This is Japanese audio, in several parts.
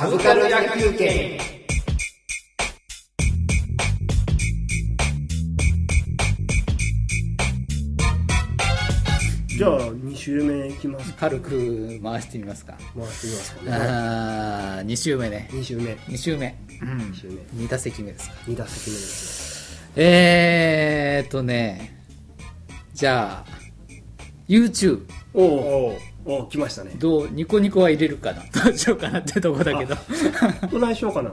サブカル野球券じゃあ2週目いきます軽く回してみますか。回してみますかね。あー2週目ね。2週目。2週目、うん。2週目。2打席目ですか。2打席目ですえーっとねじゃあ YouTube おおおお来ましたね。どうニコニコは入れるかな。どうしようかなってとこだけど。どないしようかな。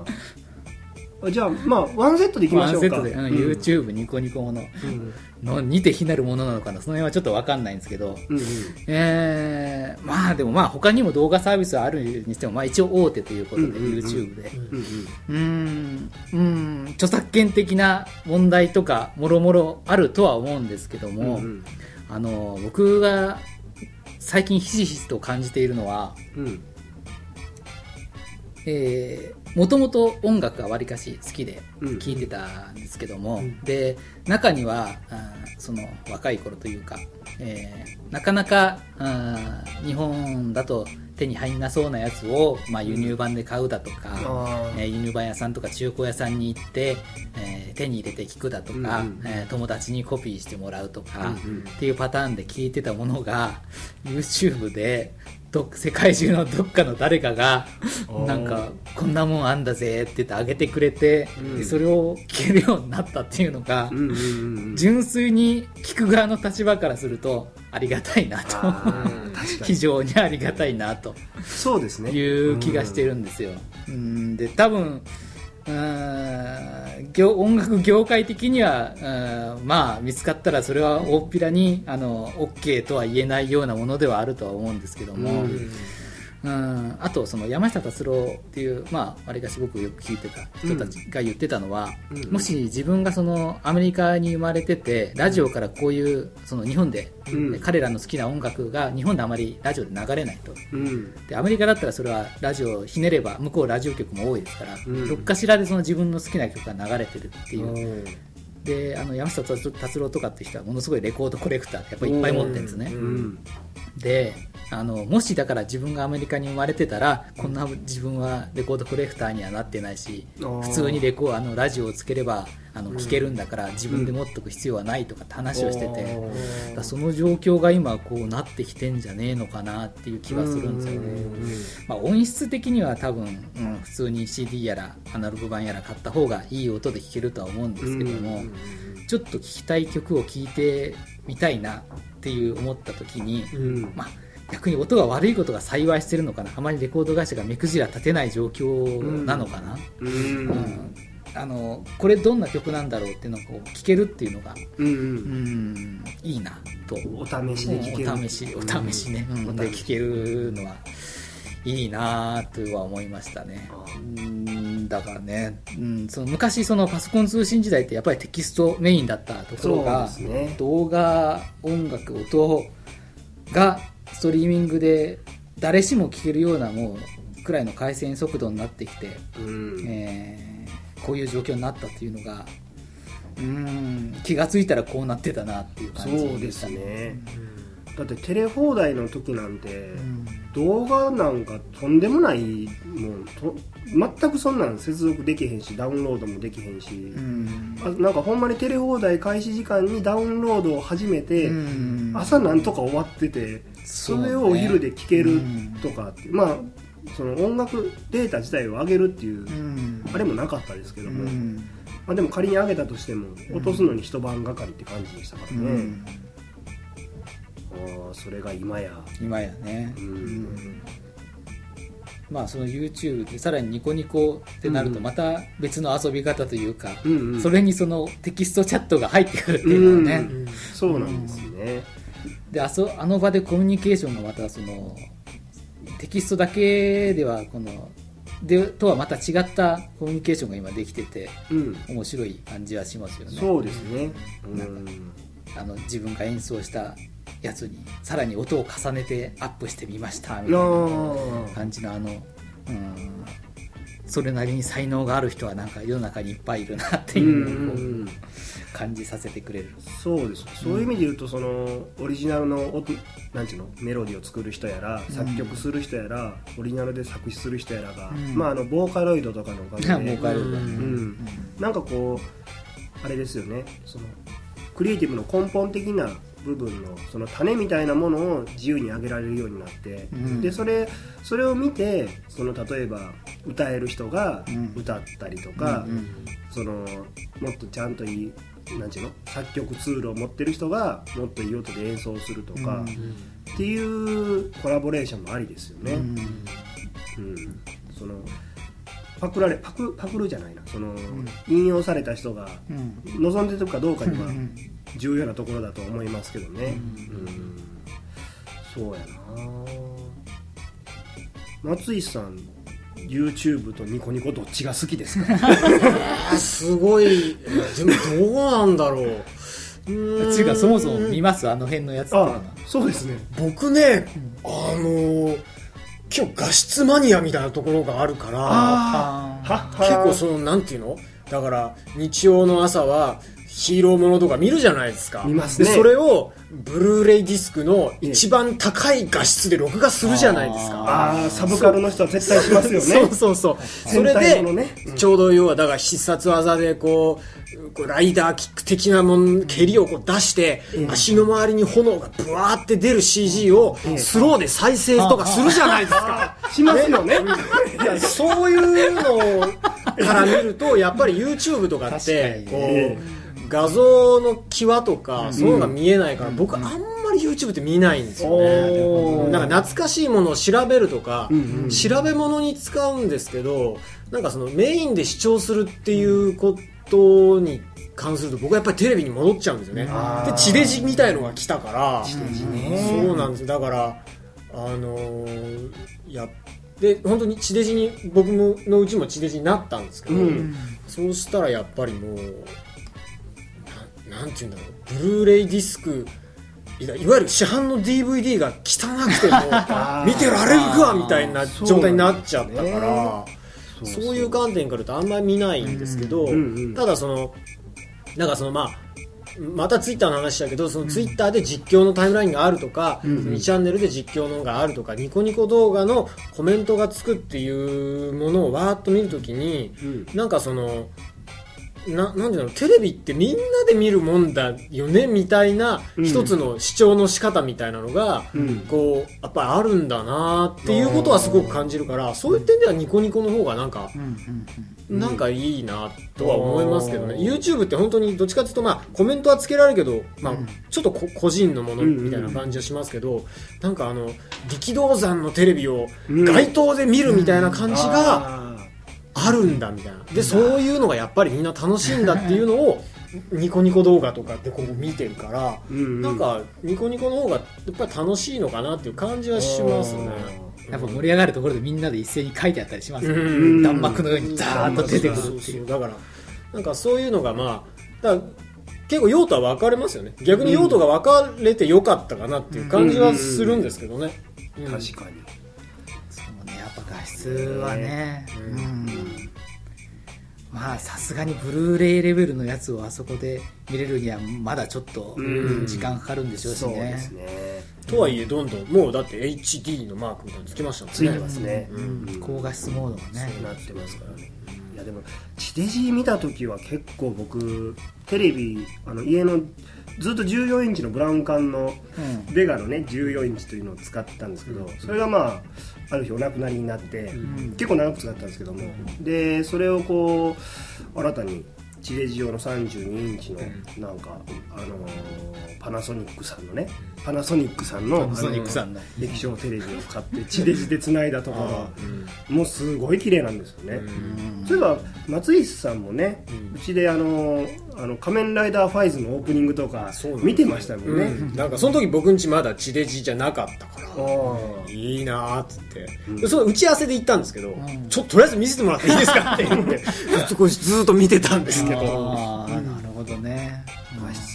あじゃあまあワンセットでいきまワンしょうか。セットで、うん。YouTube ニコニコもの。うんの似て非なるものなのかな。その辺はちょっと分かんないんですけど。うんうん。えー、まあでもまあ他にも動画サービスはあるにしてもまあ一応大手ということで、うんうんうん。YouTube で。うんうん著作権的な問題とかもろもろあるとは思うんですけども、うん。あの僕が最近ひしひしと感じているのはうん。えー、もともと音楽がわりかし好きでうん。聴いてたんですけども、うん。で中にはあーその若い頃というか、えーなかなかあー日本だと手に入んなそうなやつを、まあ、輸入版で買うだとか、あー。えー輸入版屋さんとか中古屋さんに行って、えー手に入れて聞くだとか、うんうんえー友達にコピーしてもらうとか、うんうん。っていうパターンで聞いてたものが YouTube でど世界中のどっかの誰かがなんかこんなもんあんだぜって言ってあげてくれて、うん。でそれを聞けるようになったっていうのが、うんうんうんうん。純粋に聞く側の立場からするとありがたいなと。非に。常にありがたいなと。そうですね。いう気がしてるんですよ。うん。で多分音楽業界的にはまあ見つかったらそれは大っぴらにあの OK とは言えないようなものではあるとは思うんですけども、うん。うん。あとその山下達郎っていうまあわりかし僕よく聞いてた人たちが言ってたのは、うん。もし自分がそのアメリカに生まれててラジオからこういうその日本で、うん。彼らの好きな音楽が日本であまりラジオで流れないと。うん。でアメリカだったらそれはラジオをひねれば向こうラジオ局も多いですから、うん。どっかしらでその自分の好きな曲が流れてるっていう、うん。であの山下達郎とかって人はものすごいレコードコレクターってやっぱりいっぱい持ってるんですね、うん。であのもしだから自分がアメリカに生まれてたらこんな自分はレコードコレクターにはなってないし普通にレコあのラジオをつければあの聴けるんだから自分で持っとく必要はないとかって話をしてて、だその状況が今こうなってきてんじゃねえのかなっていう気はするんですよね、まあ、音質的には多分、うん、普通に CD やらアナログ版やら買った方がいい音で聴けるとは思うんですけども、ちょっと聴きたい曲を聴いてみたいなっていう思った時に、うん。まあ、逆に音が悪いことが幸いしてるのかな。あまりレコード会社が目くじら立てない状況なのかな、うん。うん。あのこれどんな曲なんだろうっていうのをこう聞けるっていうのが、うんううんん、いいなと。お試しで聞ける。お試しお試しね、うん。おで聞けるのはいいなとは思いましたね。だからね、うん、その昔そのパソコン通信時代ってやっぱりテキストメインだったところが、ね。動画音楽音がストリーミングで誰しも聴けるようなもうくらいの回線速度になってきて、うん。えーこういう状況になったっていうのがうん気がついたらこうなってたなっていう感じそうでしたねだってテレ放題の時なんてうん。動画なんかとんでもないもうと全くそんなん接続できへんしダウンロードもできへんし、うん。あなんかほんまにテレ放題開始時間にダウンロードを始めて、うん。朝なんとか終わっててそれをお昼で聴けるとかって、まあその音楽データ自体を上げるっていう、うん。あれもなかったですけども、うん。まあ、でも仮に上げたとしても落とすのに一晩がかりって感じでしたからうね、ん。ああそれが今や。今やね、うん。うんまあその YouTube でさらにニコニコってなるとうんまた別の遊び方というか、うんうん。それにそのテキストチャットが入ってくるっていうのはね、うんそうなんですね、であそあの場でコミュニケーションがまたそのテキストだけではこのでとはまた違ったコミュニケーションが今できててうん。面白い感じはしますよね。そうですね、うん。なんかあの自分が演奏したやつにさらに音を重ねてアップしてみましたみたいなあ感じのあの、うん、それなりに才能がある人はなんか世の中にいっぱいいるなっていうのを感じさせてくれる。そうです。そういう意味で言うとそのオリジナルの音なんていうのメロディーを作る人やら作曲する人やら、オリジナルで作詞する人やらが、うん。まああのボーカロイドとかのおかげで ボーカロイドだねうん、なんかこうあれですよね。そのクリエイティブの根本的な部分のその種みたいなものを自由に上げられるようになって、うん。でそれそれを見てその例えば歌える人がうん。歌ったりとか、うんそのもっとちゃんといいなんていうの？作曲ツールを持ってる人がもっといい音で演奏するとか、うん。っていうコラボレーションもありですよね、ううんん。そのパクられパクパクるじゃないな。その、引用された人がうん。望んでるかどうかにはうん重要なところだと思いますけどね、うん。そうやな。松井さん YouTube とニコニコどっちが好きですか？あ すごい。でもどうなんだろう。うーん。つうかそもそも見ます？あの辺のやつっていうのは。あそうですね。僕ねあの今日画質マニアみたいなところがあるから結構そのなんていうの？だから日曜の朝はヒーローものとか見るじゃないですか。見ますね。でそれをブルーレイディスクの一番高い画質で録画するじゃないですか。ああサブカルの人は絶対しますよね。そうそうそう。それでね。うん。ちょうど要はだから必殺技でこうこうライダーキック的なもん蹴りをこう出して足の周りに炎がブワーって出る CG をスローで再生とかするじゃないですか。しますよね。そういうのから見るとやっぱり YouTube とかって確こう画像の際とかそういうのが見えないから僕あんまり YouTube って見ないんですよおねー。なんか懐かしいものを調べるとかうんうん調べ物に使うんですけどなんかそのメインで視聴するっていうことに関すると僕はやっぱりテレビに戻っちゃうんですよね。で地デジみたいのが来たからね。そうなんですよ。だからあのーやで本当に地デジに僕のうちも地デジになったんですけど、うん。そうしたらやっぱりもうななんて言うんだろう。ブルーレイディスクいわゆる市販の DVD が汚くてもー 見てられるかみたいな状態になっちゃったからそういう観点から言うとあんまり見ないんですけど、うんうんただそのなんかそのまあまたツイッターの話だけどそのツイッターで実況のタイムラインがあるとか、うんうん。2チャンネルで実況のがあるとかニコニコ動画のコメントがつくっていうものをわーっと見るときに、うん。なんかそのななんていうのテレビってみんなで見るもんだよねみたいなうん。一つの視聴の仕方みたいなのが、うん。こうやっぱりあるんだなっていうことはすごく感じるからそういう点ではニコニコの方がなんかうんうんなんかいいなとは思いますけどね、YouTube って本当にどっちかというと、まあ、コメントはつけられるけど、まあ、ちょっとこ個人のものみたいな感じはしますけど、なんかあの力道山のテレビをうん。街頭で見るみたいな感じがああるんだみたいな。でそういうのがやっぱりみんな楽しいんだっていうのをニコニコ動画とかでこう見てるから、うんうん。なんかニコニコの方がやっぱり楽しいのかなっていう感じはしますね。やっぱ盛り上がるところでみんなで一斉に書いてあったりしますよね。うん。弾幕のようにザーッと出てくるっていう。だからなんかそういうのがまあだ結構用途は分かれますよね。逆に用途が分かれてよかったかなっていう感じはするんですけどね、うん。ー確かにぱ画質はね。うんうん。まあさすがにブルーレイレベルのやつをあそこで見れるにはまだちょっとうん。時間かかるんでしょうしそうでねすね。とはいえどんどんもうだって HD のマークみつきましたもんね。ついてますね。うん。高画質モードがね。なってますからね。いやでも地デジ見た時は結構僕テレビあの家のずっと14インチのブラウン管のうん。ベガのね14インチというのを使ってたんですけどそれがまあある日お亡くなりになって結構長く使ったんですけども。でそれをこう新たに地デジ用の32インチのなんかあのーパナソニックさんのねパナソニックさんの液晶テレビを買って地デジで繋いだとかが もうすごい綺麗なんですよね、そういえば松井さんもね、うちであのあの仮面ライダーファイズのオープニングとか見てましたもんね、うん。なんかその時僕んちまだ地デジじゃなかったからいいなーっつって、でその打ち合わせで行ったんですけど、ん。ちょっととりあえず見せてもらっていいですかって言って ずっとこうずっと見てたんですけど。ああなるほどね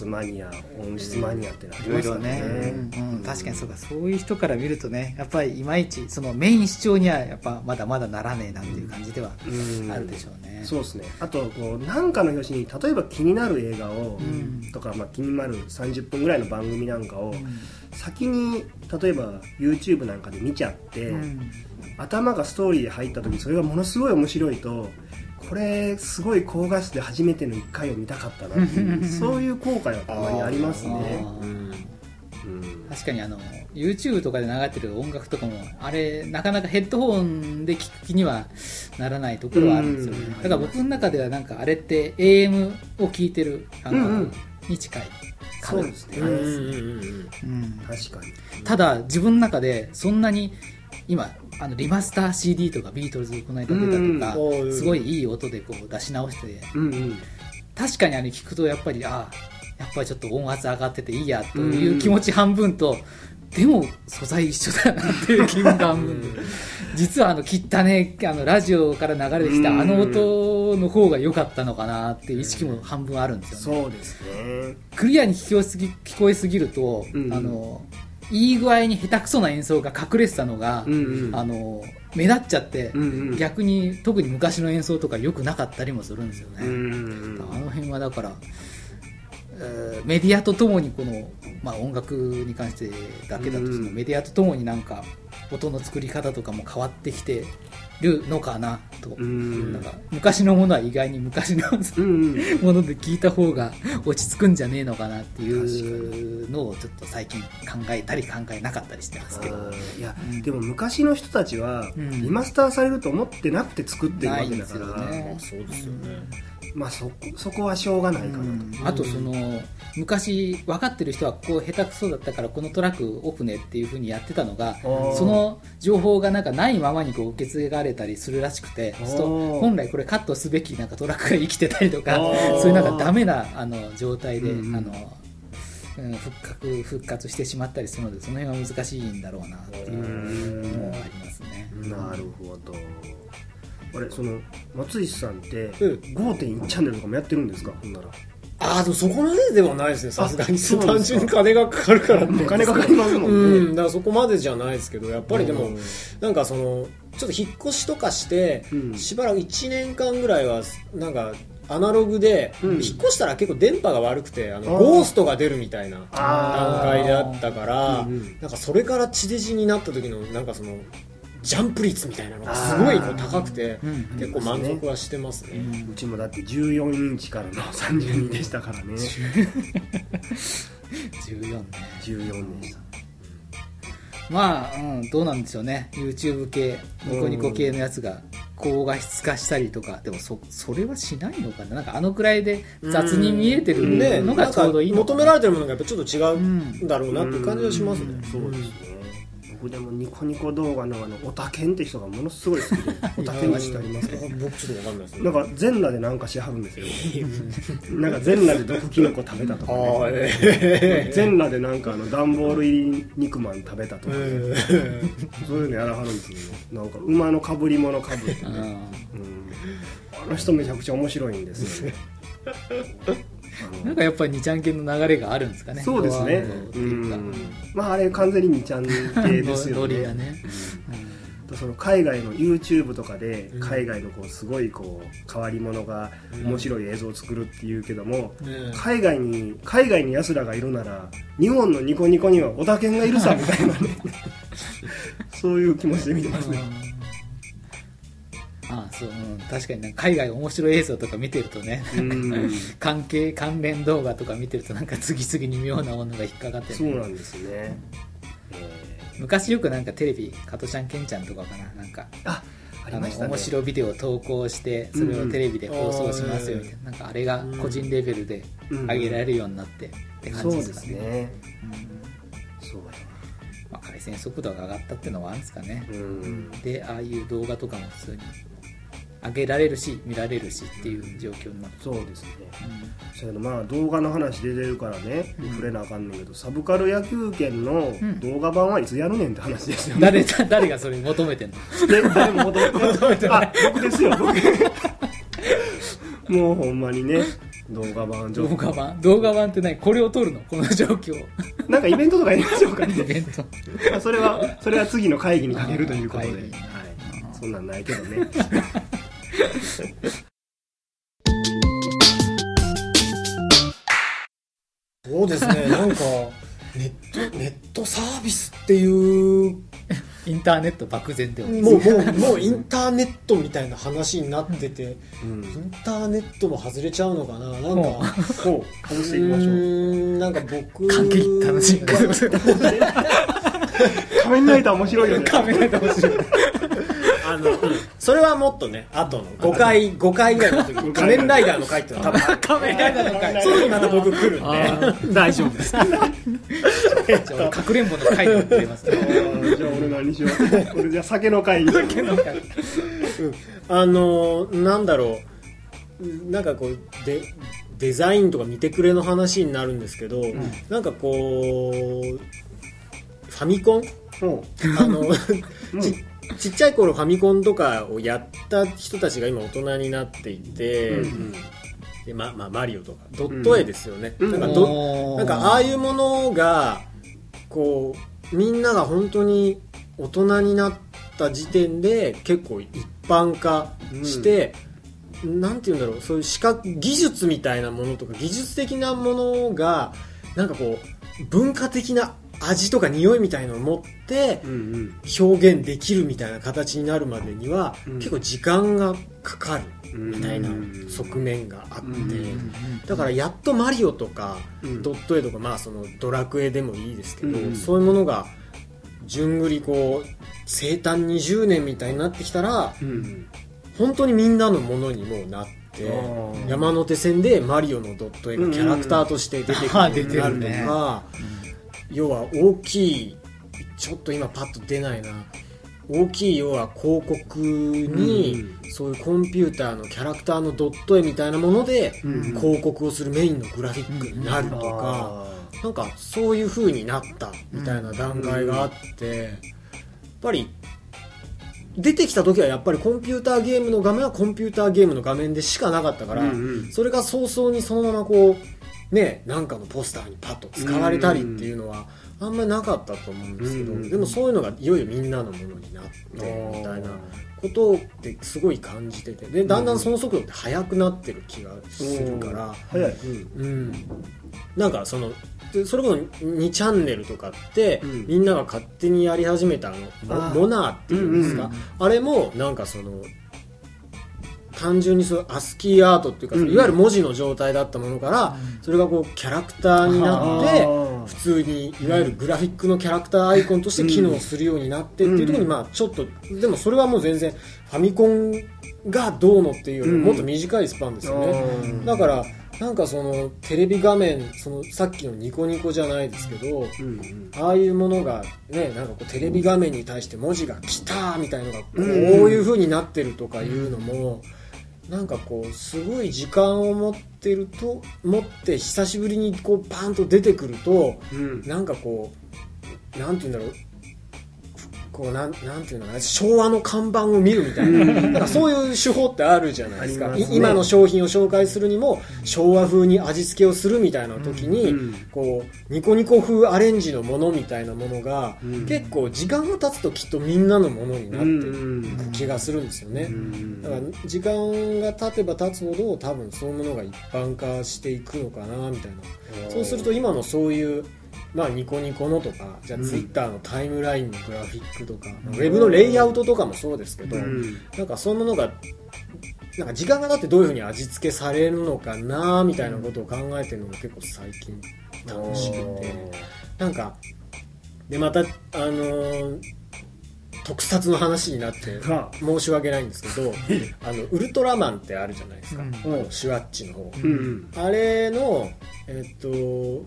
スマニア音質マニアっていろいろますからね。ね、うんうん。確かにそうか。そういう人から見るとねやっぱりいまいちそのメイン主張にはやっぱまだまだならねえなっていう感じではうん。あるでしょうね、そうですね。あとこう何かの表紙に例えば気になる映画を、んとか、まあ、気になる30分ぐらいの番組なんかを、先に例えば YouTube なんかで見ちゃって、うん。頭がストーリーで入った時それがものすごい面白いとこれすごい高画質で初めての1回を見たかったなっていうそういう後悔はたまにありますね。うんうん確かにあの YouTube とかで流れてる音楽とかもあれなかなかヘッドホンで聴く気にはならないところはあるんですよね。うん。だから僕の中ではなんかあれって AM を聴いてる感覚に近いそうですね、うんうんうんうんうん確かにただ自分の中でそんなに今あのリマスター CD とかビートルズこの間出たとうんうん。かすごいいい音でこう出し直して。うんうん。確かにあれ聞くとやっぱりああやっぱりちょっと音圧上がってていいやという気持ち半分と、でも素材一緒だなっていう気分が半分で。実はあの切ったねあのラジオから流れてきたあの音の方が良かったのかなっていう意識も半分あるんですよね。そうですね。クリアに聞こえすぎ聞こえすぎると、うん。あのいい具合に下手くそな演奏が隠れてたのが、うんうん。あの目立っちゃって、うんうん。逆に特に昔の演奏とか良くなかったりもするんですよね、うんうんあの辺はだから、えーメディアとともにこの、まあ、音楽に関してだけだとうん。メディアとともになんか音の作り方とかも変わってきてるのかなと、うん。なんか昔のものは意外に昔のもので聞いた方が落ち着くんじゃねえのかなっていうのをちょっと最近考えたり考えなかったりしてますけど。いや、うん。でも昔の人たちはうん。リマスターされると思ってなくて作ってるわないんですけだから、よねそうですよねまあそこそこはしょうがないかなと、うん。あとその昔分かってる人はここ下手くそだったからこのトラックオープねっていう風にやってたのがー。その情報がなんかないままにこう受け継がれたりするらしくてと本来これカットすべきなんかトラックが生きてたりとかそういうなんかダメなあの状態で、うんうん。あのうん復活復活してしまったりするのでその辺は難しいんだろうなっていうのもありますね。なるほどあれその松石さんってうん。5.1チャンネルとかもやってるんですか？ほんなら。ああでもそこまでではないですねさすがに。単純に金がかかるからって。お 金かかりますもんね、うんだからそこまでじゃないですけどやっぱりでもうん。なんかそのちょっと引っ越しとかしてうん。しばらく1年間ぐらいはなんかアナログで、うん。引っ越したら結構電波が悪くてあのゴーストが出るみたいな段あ階だったからうんうん。なんかそれから地デジになった時のなんかそのジャンプ率みたいなのがすごいこう高くてうん結構満足はしてますね。うちもだって14インチからの 32でしたからね。14ね。14でした。まあ、うん、どうなんでしょうね。YouTube 系ニコニコ系のやつが高画質化したりとか。でもそそれはしないのかな。なんかあのくらいで雑に見えてるでのがちょうどいいの求められてるものがやっぱちょっと違ううんだろうなっていう感じはしますね。うん。そうですね僕でもニコニコ動画のあのオタケンって人がものすごい好きで オタケンってありますか？僕ちょっとわかんないですね。なんか全裸でなんかしはるんですよ。なんか全裸で毒キノコ食べたとか、あね全裸でなんかあの段ボール入り肉まん食べたとか、えそういうのやらはるんですよ。なんか馬のかぶり物かぶって、うんうん、あの人めちゃくちゃ面白いんですよね なんかやっぱり2ちゃん系の流れがあるんですかね。そうですね。まああれ完全に2ちゃん系ですよね。がね、その海外の YouTube とかでうん。海外のこうすごいこう変わり者が面白い映像を作るっていうけども、え海外に海外に奴らがいるなら日本のニコニコにはオタケンがいるさみたいなね。そういう気持ちで見てますねああそう、うん、確かにね海外面白い映像とか見てるとねうん。関係関連動画とか見てるとなんか次々に妙なものが引っかかってね。そうなんですね、え昔よくなんかテレビ加トちゃんケンちゃんとかかななんか。ーあありましたね。面白いビデオを投稿してそれをテレビで放送しますよみたいな,、なんかあれが個人レベルで上げられるようになってって感じですかね,、すね。うん。そうやまあ、回線速度が上がったっていうのはあるんですかね、うん。でああいう動画とかも普通に上げられるし見られるしっていう状況になって、そうですね。だけどまあ動画の話出てるからね、触れなあかんねんけどサブカル野球拳のん。動画版はいつやるねんって話ですよ。ね、誰誰がそれ求めてんの？で誰も求めて あ僕ですよ僕。もうほんまにね動画版上動画版？動画版って何？これを撮るの？この状況。なんかイベントとかやりましょうかね。イベント。まあそれはそれは次の会議にかけるということで、はい。そんなんないけどねそうですね。なんかネットネットサービスっていう。インターネット漠然ではもうもうもうインターネットみたいな話になってて、うん。インターネットも外れちゃう。のかななんかもこう。外していきましょう。なんか僕関係切った話仮面ライダー面白いよねカメラで面白いあの、う。んそれはもっとね後の5回5回ぐらいの時に仮面ライダーの回っていうのは多分カメラでの回。その時また僕来るんで。あー大丈夫です。かくれんぼの回で出ますね。あーじゃあ俺何しよう。俺じゃあ酒の会にあのなんだろう。なんかこうデデザインとか見てくれの話になるんですけど、なんかこうファミコン？もあの、ちちっちゃい頃ファミコンとかをやった人たちが今大人になっていて、う、うん。でままあ、マリオとかドット絵ですよね、うんなんかどなんかああいうものがこうみんなが本当に大人になった時点で結構一般化して、なんて言うんだろうそういう視覚技術みたいなものとか技術的なものがなんかこう文化的な味とか匂いみたいのを持って表現できるみたいな形になるまでには、うん。結構時間がかかるみたいなうん側面があって、うん。だからやっとマリオとか、うん。ドット絵とか、まあ、そのドラクエでもいいですけど、うん。そういうものが順繰りこう生誕20年みたいになってきたらうん。本当にみんなのものにもうなって山手線でマリオのドット絵がキャラクターとして出てくるようになるとか、要は大きいちょっと今パッと出ないな。大きい要は広告に、そういうコンピューターのキャラクターのドット絵みたいなもので、うん。広告をするメインのグラフィックになるとか、あなんかそういう風になったみたいな段階があって、やっぱり出てきた時はやっぱりコンピューターゲームの画面はコンピューターゲームの画面でしかなかったから、それが早々にそのままこうねなんかのポスターにパッと使われたりっていうのはあんまりなかったと思うんですけど、うんでもそういうのがいよいよみんなのものになってみたいなことってすごい感じてて。でだんだんその速度って速くなってる気がするから。早い、うん。うん、なんかそのでそれこそ2チャンネルとかって、うん。みんなが勝手にやり始めたあのモナーっていうんですか、うんうん。あれもなんかその単純にそのアスキーアートっていうか、うん。うんいわゆる文字の状態だったものから、それがこうキャラクターになって普通にいわゆるグラフィックのキャラクターアイコンとして機能するようになってっていうところに、うん。まあちょっとでもそれはもう全然ファミコンがどうのっていうよりももっと短いスパンですよね、うんだからなんかそのテレビ画面そのさっきのニコニコじゃないですけど、うんうん。ああいうものがねなんかこうテレビ画面に対して文字が「来た!」みたいのがこううん。いう風になってるとかいうのも、なんかこうすごい時間を持ってると持って久しぶりにこうパンと出てくるとうん。なんかこうなんて言うんだろうこうなんなんていうのかな昭和の看板を見るみたいな。なんかそういう手法ってあるじゃないですか。ね。い今の商品を紹介するにも昭和風に味付けをするみたいな時に、うん。こうニコニコ風アレンジのものみたいなものが、うん。結構時間が経つときっとみんなのものになってうんいく気がするんですよね、うん。だから時間が経てば経つほど多分そういうものが一般化していくのかなみたいな。そうすると今のそういう、まあ、ニコニコのとかじゃあうん。ツイッターのタイムラインのグラフィックとか、ウェブのレイアウトとかもそうですけど、うん。なんかそういうものがなんか時間が経ってどういうふうに味付けされるのかなみたいなことを考えてるのが結構最近楽しくて。なんかでまたあのー特撮の話になっては申し訳ないんですけどあのウルトラマンってあるじゃないですか、うん。あのシュワッチの方、うんあれの、えっと、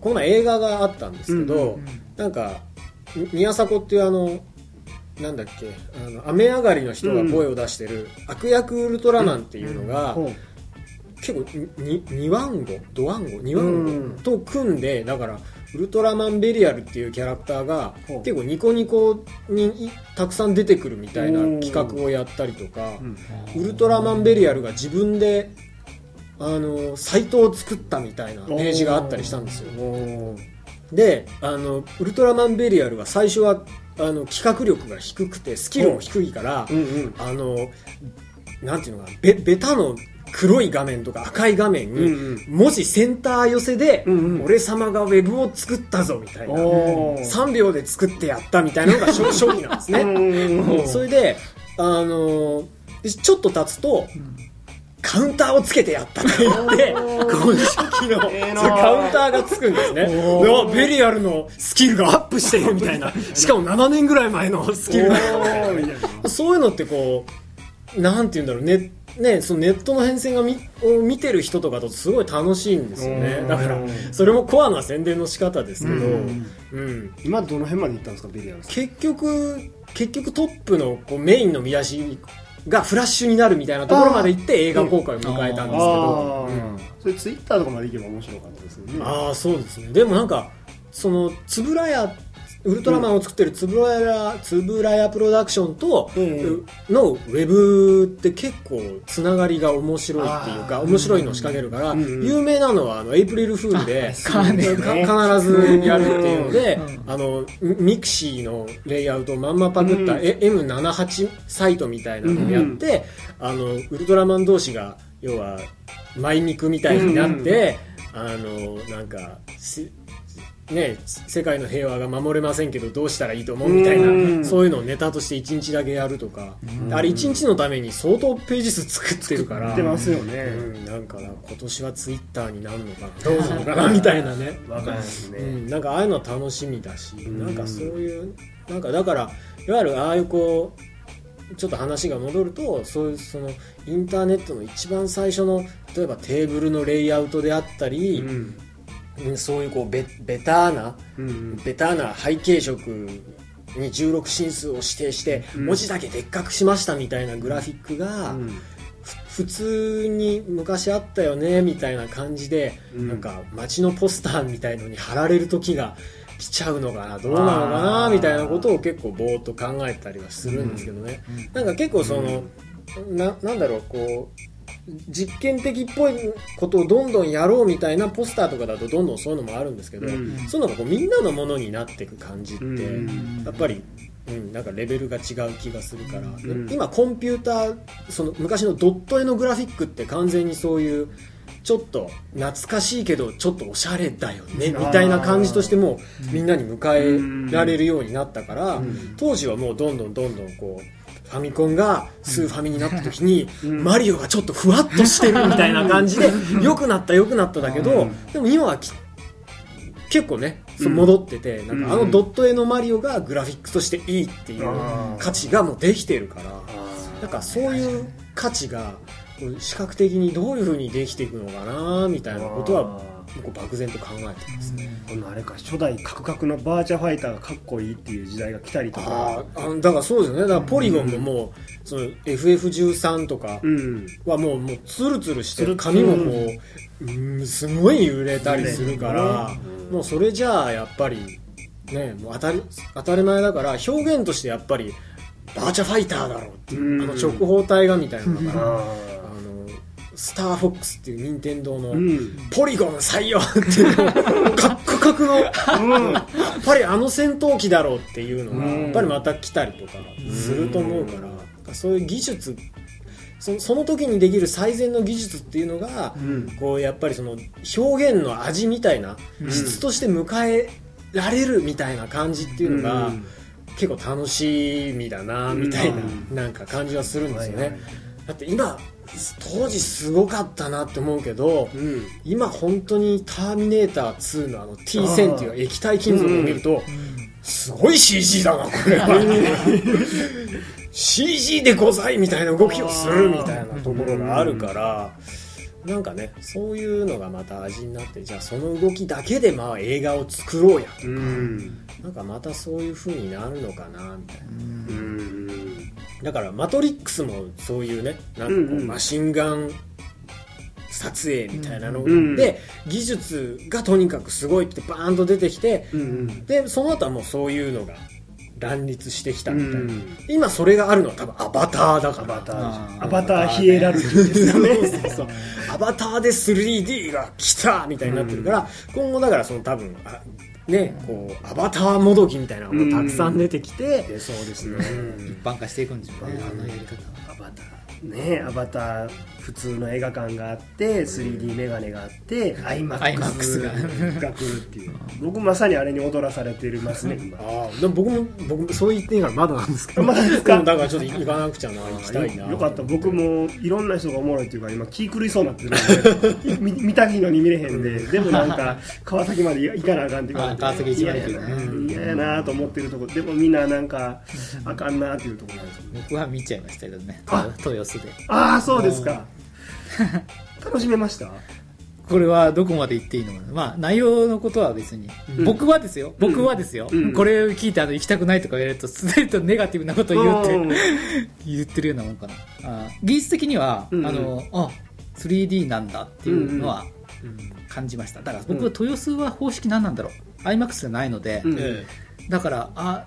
この前映画があったんですけど、うんなんかみ宮迫っていうあのなんだっけあの雨上がりの人が声を出してる悪役ウルトラマンっていうのが、ほう。結構に2ワンゴドワンゴ2ワンゴと組んでだからウルトラマンベリアルっていうキャラクターが結構ニコニコにたくさん出てくるみたいな企画をやったりとか、うん。ウルトラマンベリアルが自分であのサイトを作ったみたいなペー。ジがあったりしたんですよ。であのウルトラマンベリアルは最初はあの企画力が低くてスキルも低いから、うんうん。あのなんていうのかなベベタの黒い画面とか赤い画面にうん文字センター寄せで、俺様がウェブを作ったぞみたいな。おー。3秒で作ってやったみたいなのが初初期なんですね、それであのちょっと経つと、カウンターをつけてやったと言って、この初期の、ええなそのカウンターがつくんですね。ベリアルのスキルがアップしてるみたいな。しかも7年ぐらい前のスキルが。おーみたいな。そういうのってこう、なんて言うんだろうね。ね、そのネットの変遷がみを見てる人とかとすごい楽しいんですよね。うん。だからそれもコアな宣伝の仕方ですけど、ううん。ん今どの辺まで行ったんですかベリア結局結局トップのこうメインの見出しがフラッシュになるみたいなところまで行って映画公開を迎えたんですけど、あうん。ーそれツイッターとかまで行けば面白かったですよね。ああそうですね。でもなんかそのつぶらやウルトラマンを作ってるつぶらや、つぶらやプロダクションと、うんのウェブって結構つながりが面白いっていうか面白いのを仕掛けるから、有名なのはあのエイプリルフールで 必ずやるっていうので、うんあのミ、ミクシーのレイアウトをまんまパクった、うんえ M78 サイトみたいなのをやって、あのウルトラマン同士が要はマイミクみたいになって、あのなんかしね、世界の平和が守れませんけどどうしたらいいと思うみたいな、うん。そういうのをネタとして1日だけやるとか、あれ1日のために相当ページ数作ってるから行ってますよね。うん、なんかな今年はツイッターになるのかなどうなのかなみたいなね。わかりますね。うん、なんかああいうの楽しみだし、ん。なんかそういうなんかだからいわゆるああいうこうちょっと話が戻るとそういうそのインターネットの一番最初の例えばテーブルのレイアウトであったり、うんうんそういうこうベベターなうんベターな背景色に16進数を指定してうん。文字だけでっかくしましたみたいなグラフィックが、うん。ふ普通に昔あったよねみたいな感じで、うん。なんか街のポスターみたいのに貼られる時が来ちゃうのかなどうなのかなみたいなことを結構ぼーっと考えたりはするんですけどね、なんか結構その、ななんだろうこう実験的っぽいことをどんどんやろうみたいなポスターとかだとどんどんそういうのもあるんですけど、うん。そういうのがこうみんなのものになっていく感じって、うん。やっぱり、うん、なんかレベルが違う気がするから、ん。今コンピューターその昔のドット絵のグラフィックって完全にそういうちょっと懐かしいけどちょっとおしゃれだよねみたいな感じとしてもうみんなに迎えられるようになったから、当時はもうどんどんどんどんこうファミコンがスーファミになった時に、マリオがちょっとふわっとしてるみたいな感じで良くなった良くなっただけど、でも今はき結構ねそう戻ってて、なんかあのドット絵のマリオがグラフィックとしていいっていう価値がもうできてるからなんかそういう価値が視覚的にどういうふうにできていくのかなみたいなことは漠然と考えてますね。このあれか初代カクカクのバーチャファイターがかっこいいっていう時代が来たりとあかーあのだからそうですよね。だからポリゴンももうその FF13 とかうん。はもうもうツルツルしてツルツル。紙もこううんすごい揺れたりするからもうそれじゃあやっぱりねもう当たり当たり前だから表現としてやっぱりバーチャファイターだろうっていううん。あの直方体がみたいなのがああのスターフォックスっていう任天堂のポリゴン採用っていうのカックカクの。やっぱりあの戦闘機だろうっていうのがうん。やっぱりまた来たりとかすると思うからそういう技術そその時にできる最善の技術っていうのがうん。こうやっぱりその表現の味みたいな質として迎えられるみたいな感じっていうのがうん。結構楽しみだなみたいなうなんか感じはするんですよねだって今当時すごかったなって思うけどうん。今本当に「ターミネーター2」のあの T 線っていう液体金属を見るとすごい CG だなこれ。は CG でございみたいな動きをするみたいなところがあるからなんかねそういうのがまた味になってじゃあその動きだけでまあ映画を作ろうやとうん。なんかまたそういう風になるのかなみたいな。うんだから「マトリックス」もそういうねなんかこうマシンガン撮影みたいなのうんで技術がとにかくすごいってバーンと出てきてうんでその後はもうそういうのが乱立してきたみたいな、うん今それがあるのは多分アバターだから。アバター。アバターヒエラルキーですよね。そうそうアバターで 3D が来たみたいになってるから、今後だからその多分あねこうアバターもどきみたいなのがたくさん出てきて、でそうですね。一般化していくんでしょうねあのやり方は。アバター。ねアバター普通の映画館があって 3D メガネがあって IMAX が来るっていう。僕まさにあれに踊らされてますね今。ああでも僕も僕もそう言っていいからまだなんですけど。まだですか？もだからちょっと行かなくちゃな行きたいな。よよかった。僕もいろんな人がおもろいっていうか今気狂いそうになってるんで 見見たいのに見れへんででもなんか川崎まで行かなあかんって言われてあ川崎一番行く嫌やなと思ってるとこ。でもみんななんかあかんなっていうところなんです僕は見ちゃいましたけどね。あ豊洲で。ああそうですか 楽しめました？これはどこまで言っていいのかな？まあ内容のことは別に、うん。僕はですよ。僕はですよ、うん。これを聞いてあの行きたくないとか言われるとすでとネガティブなことを言うって、うん。言ってるようなもんかな。あ技術的には、うんあのあ 3D なんだっていうのは感じました。だから僕は豊洲は方式何なんだろう。iMAX じゃないので、だからあ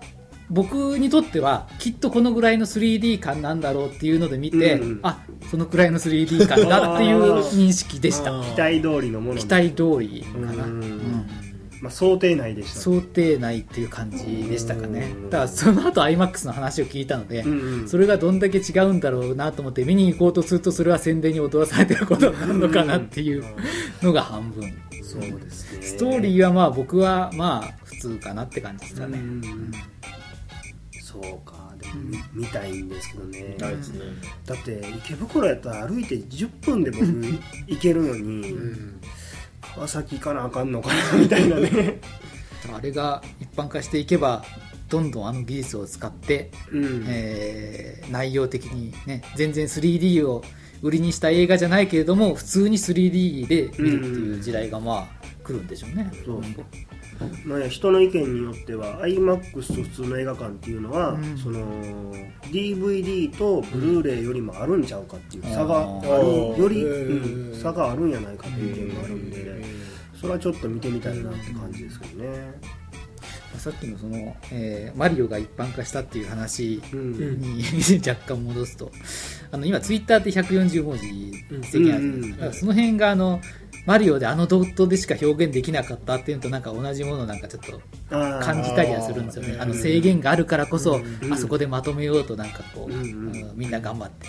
僕にとってはきっとこのぐらいの 3D 感なんだろうっていうので見て、うんうん。あそのくらいの 3D 感だっていう認識でした。期待通りのもの。期待通りかな、うん。うん。まあ、想定内でした想定内っていう感じでしたかね。うん。だからその後 iMAX の話を聞いたので、うんうん。それがどんだけ違うんだろうなと思って見に行こうとするとそれは宣伝に踊らされてることになるのかなっていうのが半分。そうですね。ストーリーはまあ僕はまあ普通かなって感じですかね、うんそうかでも見見たいんですけどね。ないですね、だって池袋やったら歩いて10分で僕行けるのに、うん。川崎行かなあかんのかなみたいなね。あれが一般化していけばどんどんあの技術を使って、うん。えー内容的にね全然 3D を売りにした映画じゃないけれども普通に 3D で見るっていう時代がまあ来るんでしょうね、そう。今後まあね、人の意見によっては iMAX と普通の映画館っていうのは、うん。その DVD とブルーレイよりもあるんちゃうかっていう差があるより、へうー。ん差があるんやないかっていう意見があるんでそれはちょっと見てみたいなって感じですけどね。さっきのその、えーマリオが一般化したっていう話うん。に 若干戻すと。あの今ツイッターって140文字制限あるじゃないですか,、うん。だからその辺があのマリオであのドットでしか表現できなかったっていうのとなんか同じものをなんかちょっと感じたりはするんですよね。あの制限があるからこそ、うん。あそこでまとめようとなんかこう、みんな頑張って、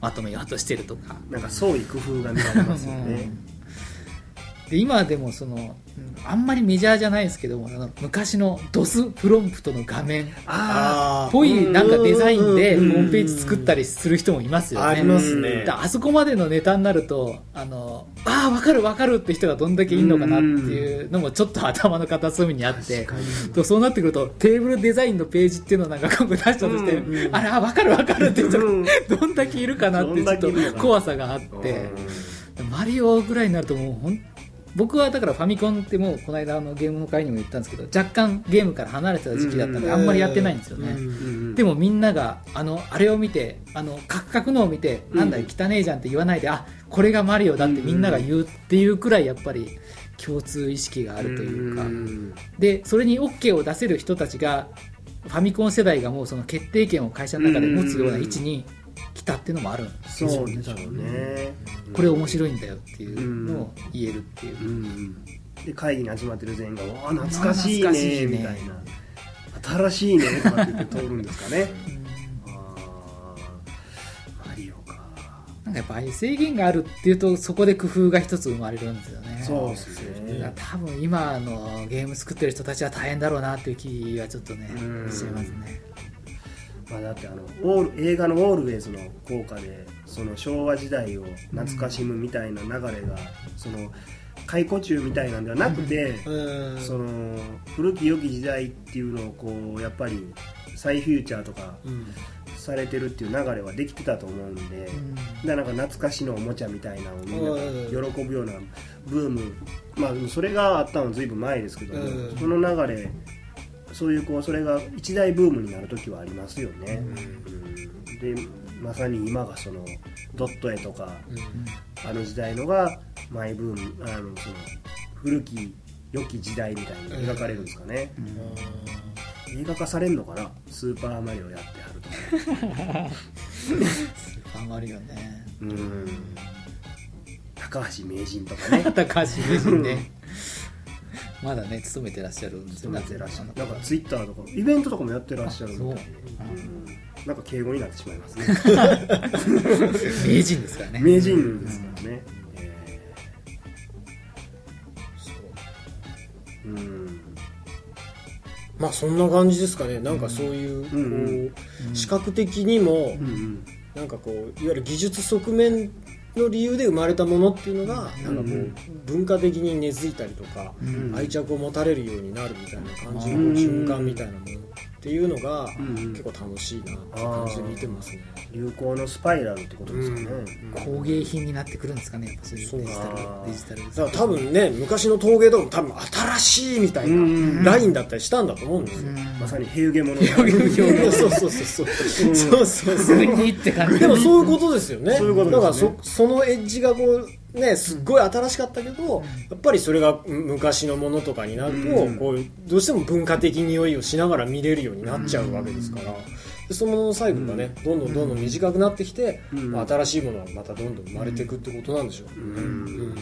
まとめようとしてるとか。なんか創意工夫が見られますよねで今でもそのうんあんまりメジャーじゃないですけどもあの昔のドスプロンプトの画面ああぽいなんかデザインでホうん。ームページ作ったりする人もいますよね。ありますね。だあそこまでのネタになるとあのああ分かる分かるって人がどんだけいいのかなっていうのもちょっと頭の片隅にあってそうなってくるとテーブルデザインのページっていうのをなんか今後出したとして、あれあ分かる分かるって人うん。がどんだけいるかなってちょっと怖さがあってマリオぐらいになるともうほん僕はだからファミコンってもうこの間あのゲームの会にも言ったんですけど若干ゲームから離れてた時期だったんでうん。あんまりやってないんですよね、うん。でもみんながあのあれを見てあのカクカクのを見て、うん。なんだよ汚ねえじゃんって言わないであこれがマリオだってみんなが言うっていうくらいやっぱり共通意識があるというか、ん。でそれに OK を出せる人たちがファミコン世代がもうその決定権を会社の中で持つような位置に来たっていうのもあるんですよ。そうでしょうね。これ面白いんだよっていうのを言えるっていう、うん。で会議に集まってる全員が「わあ懐かしいねね」みたいな「新しいね」とかって言って通るんですかね。あーマリオか。なんかやっぱああいう制限があるっていうとそこで工夫が一つ生まれるんですよね。そうですね。多分今のゲーム作ってる人たちは大変だろうなっていう気はちょっとねうん。しますねまあ、だってあのオール映画の「オールウェイズ」の効果でその昭和時代を懐かしむみたいな流れが、その解雇中みたいなんではなくて、うん。その古き良き時代っていうのをこうやっぱり再フューチャーとかうん。されてるっていう流れはできてたと思うんで、うん。だからなんか懐かしのおもちゃみたいなのをみんなが喜ぶようなブーム。まあそれがあったのはずいぶん前ですけども、うん。その流れそういうこうそれが一大ブームになる時はありますよね、うん。でまさに今がそのドット絵とかあの時代のがマイブームあのその古き良き時代みたいに描かれるんですかね、映画化されんのかな？スーパーマリオやってはるとか。スーパーマリオね。うん。高橋名人とかね。高橋名人ね まだね勤めてらっしゃるんですよ勤めてらっしゃるなんかツイッターとかイベントとかもやってらっしゃるみたなんか敬語になってしまいますね。名人ですからね。名人ですからね、えーうん。まあそんな感じですかね。なんかそういうこう、うん。視覚的にもうんうん。なんかこういわゆる技術側面の理由で生まれたものっていうのがなんかこう文化的に根付いたりとかうん。愛着を持たれるようになるみたいな感じうんの瞬間みたいなものっていうのが結構楽しいなって感じで見てますね。流行のスパイラルってことですかね、工芸品になってくるんですかねやっぱそういうそう。デジタルかデジタルだから多分ね昔の陶芸とかも多分新しいみたいうんなラインだったりしたんだと思うんですよ。まさに平家物 そうそうそうそうそう。そうそう普通にって感じ。でもそういうことですよね。そういうことですね。だからそそのエッジがこうねすっごい新しかったけど、やっぱりそれがうん昔のものとかになると、うん。こうどうしても文化的匂いをしながら見れるようになっちゃうわけですから。でそのもののサイクルがね、どんどんどんどん短くなってきて、うん。まあ、新しいものがまたどんどん生まれていくってことなんでしょう。ね。うん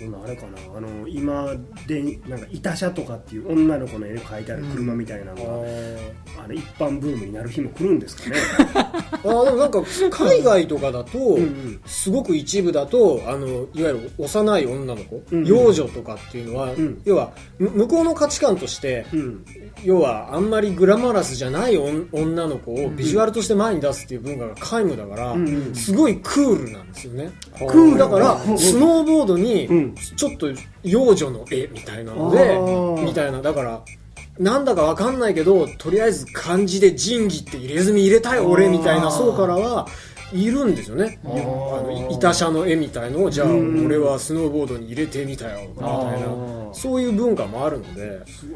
うんそんなあれかな。あの今でなんか「いた車」とかっていう女の子の絵が描いてある車みたいなのが、あれ一般ブームになる日も来るんですかね。あーでもなんか海外とかだと、んすごく一部だとあのいわゆる幼い女の子、うん幼女とかっていうのは、ん。要はむ向こうの価値観として、うん。要はあんまりグラマラスじゃないおん女の子をビジュアルとして前に出すっていう文化が皆無だから、んうん。すごいクールなんですよね、クールだからうん。スノーボードにうんちょっと幼女の絵みたいなので、みたいな。だからなんだかわかんないけどとりあえず漢字で仁義って入れ墨入れたい俺みたいな層からはいるんですよね。あのい板車の絵みたいのをじゃあうん。俺はスノーボードに入れてみたよみたいな。ーそういう文化もあるので。ス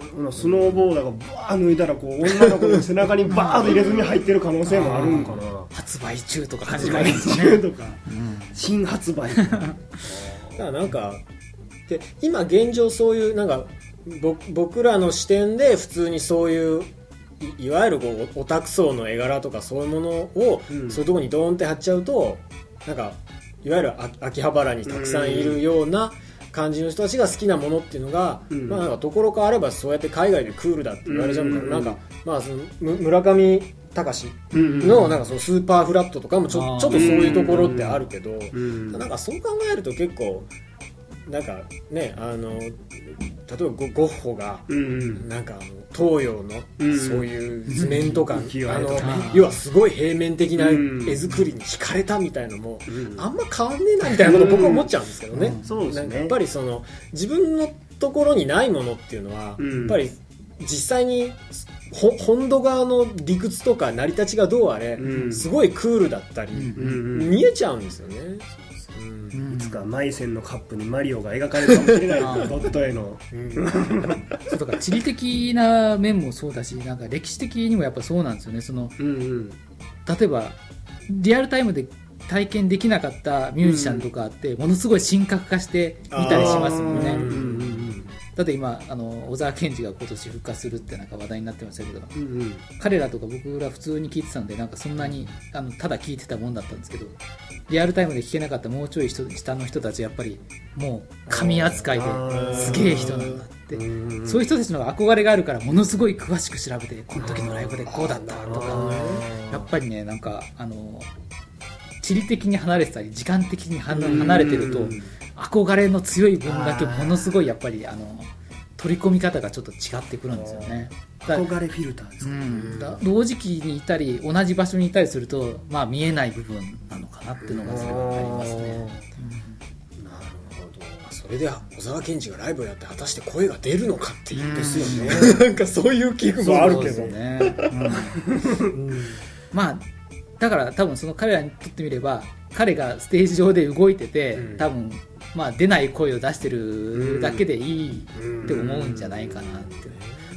ノーボーダーがバー抜いたらこう女の子の背中にバーッと入れ墨入ってる可能性もあるんかな発売中とか。感じがいいですねとか、新発売 だからなんかで今現状そういうなんかぼ僕らの視点で普通にそういういいわゆるこうオタク層の絵柄とかそういうものを、うん。そういうところにドーンって貼っちゃうとなんかいわゆるあ秋葉原にたくさんいるような感じの人たちが好きなものっていうのが、うん。まあなんかところ変わればそうやって海外でクールだって言われちゃうから、うん。なんかまあそのむ村上隆うんのなんかそのスーパーフラットとかもちょちょっとそういうところってあるけど、んなんかそう考えると結構なんかねあの例えばゴゴッホがなんかあの東洋のうんそういう図面とか、あの要はすごい平面的なうん絵作りに惹かれたみたいのも、うんあんま変わんねえなみたいなこと僕は思っちゃうんですけどね、なんかやっぱりその自分のところにないものっていうのは、うんやっぱり実際にほ本土側の理屈とか成り立ちがどうあれ、うん。すごいクールだったり、うんうん見えちゃうんですよね、うん。いつかマイセンのカップにマリオが描かれるかもしれないドット絵のそうだから地理的な面もそうだしなん。か歴史的にもやっぱそうなん。ですよねそのうん。うん。例えばリアルタイムで体験できなかったミュージシャンとかってものすごい神格化して見たりしますもん。ねうんだって今あの小沢健二が今年復活するってなんか話題になってましたけどうんうん。彼らとか僕ら普通に聞いてたんでなんかそんなにあのただ聞いてたもんだったんですけどリアルタイムで聞けなかったもうちょい人下の人たちやっぱりもう神扱いですげえ人なんだって。うんそういう人たちの憧れがあるからものすごい詳しく調べてこの時のライブでこうだったとかやっぱりねなんかあの地理的に離れてたり時間的に離離れてるとうん憧れの強い分だけものすごいやっぱりあの取り込み方がちょっと違ってくるんですよね。だ憧れフィルターですうかん、だ同時期にいたり同じ場所にいたりすると、まあ、見えない部分なのかなっていうのがすごいありますね。なるほど。それで小沢健二がライブをやって果たして声が出るのかっていうですよね。なんかそういう器具もあるけどそうですね、うん。まあだから多分その彼らにとってみれば彼がステージ上で動いてて、うん。多分まあ出ない声を出してるだけでいいって思うんじゃないかなって、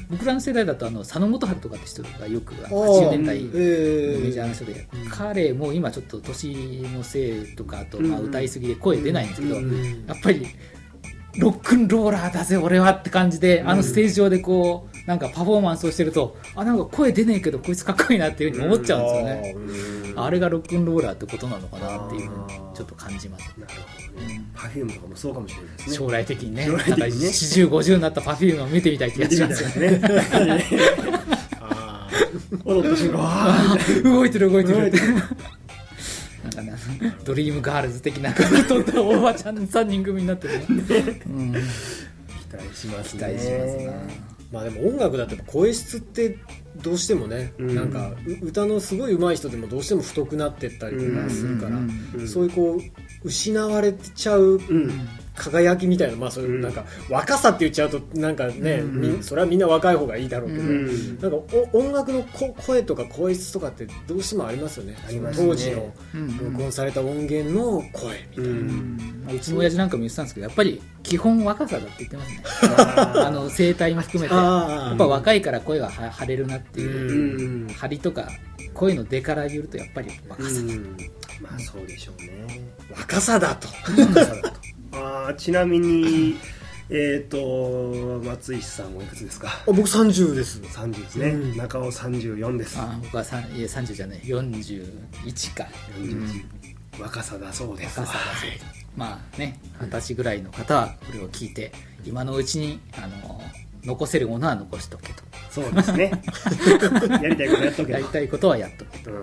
僕らの世代だとあの佐野元春とかって人がよくあの80年代のえメジャーな人で、彼も今ちょっと年のせいとかあとまあ歌いすぎで声出ないんですけど、やっぱりロックンローラーだぜ俺はって感じで、あのステージ上でこうなんかパフォーマンスをしてるとあなんか声出ねえけどこいつかっこいいなっていうふうに思っちゃうんですよね。あれがロックンローラーってことなのかなっていうふうにちょっと感じます。なるほど。ね Perfume とかもそうかもしれないですね。将来的にね将来的にね。なんか4050になったパフュームを見てみたい気がします。よね。踊った瞬間動いてる動いてる動いてる。なんかねドリームガールズ的な感じとおばちゃん3人組になってるね、うん、期待します期ね待しますな。まあでも音楽だっぱ声質ってどうしてもね、うん。なんかう歌のすごい上手い人でもどうしても太くなってったりとかするから、そういうこう失われちゃううん輝きみたいな、まあそういうなんか若さって言っちゃうとなんかね、うん。みそれはみんな若い方がいいだろうけど、うん。なんかお音楽のこ声とか声質とかってどうしてもありますよね。ありますね。当時のうん録音された音源の声みたいな、うん。うちの親父なんかも言ってたんですけどやっぱり基本若さだって言ってますね。あ あの声帯も含めて。やっぱ若いから声がは張れるなっていう。う、ん。張りとか声の出から言うとやっぱり若さだ、うん。まあそうでしょうね。若さだとあーちなみに えっ、と松石さんおいくつですか？あ僕30です。30ですね、うん。中尾34です。あ僕はさんいえ30じゃない。41か、41若さだそうです。若さだそうです。まあね二十歳ぐらいの方はこれを聞いて今のうちにあの残せるものは残しとけと。そうですね。やりたいことやっとけやりたいことはやっとけと。うん。は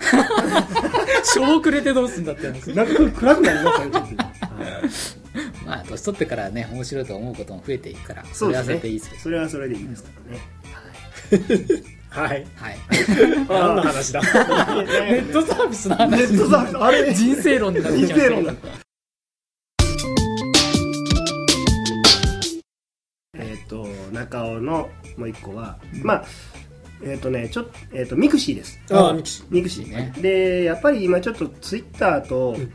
小遅れてどうすんだってなんか暗くなりましたまあ年取ってからね面白いと思うことも増えていくからそれはそれでいいですけどそれはそれでいいですからね、はい。はい。何の話だ？ネットサービスの話。ネットサービスあれ人生論になってき人生論だえっ、と中のもう一個は、まあえっ、とねちょっと,、えー、とミクシーです。ああミクシミクシーね。でやっぱり今ちょっとツイッターとうん。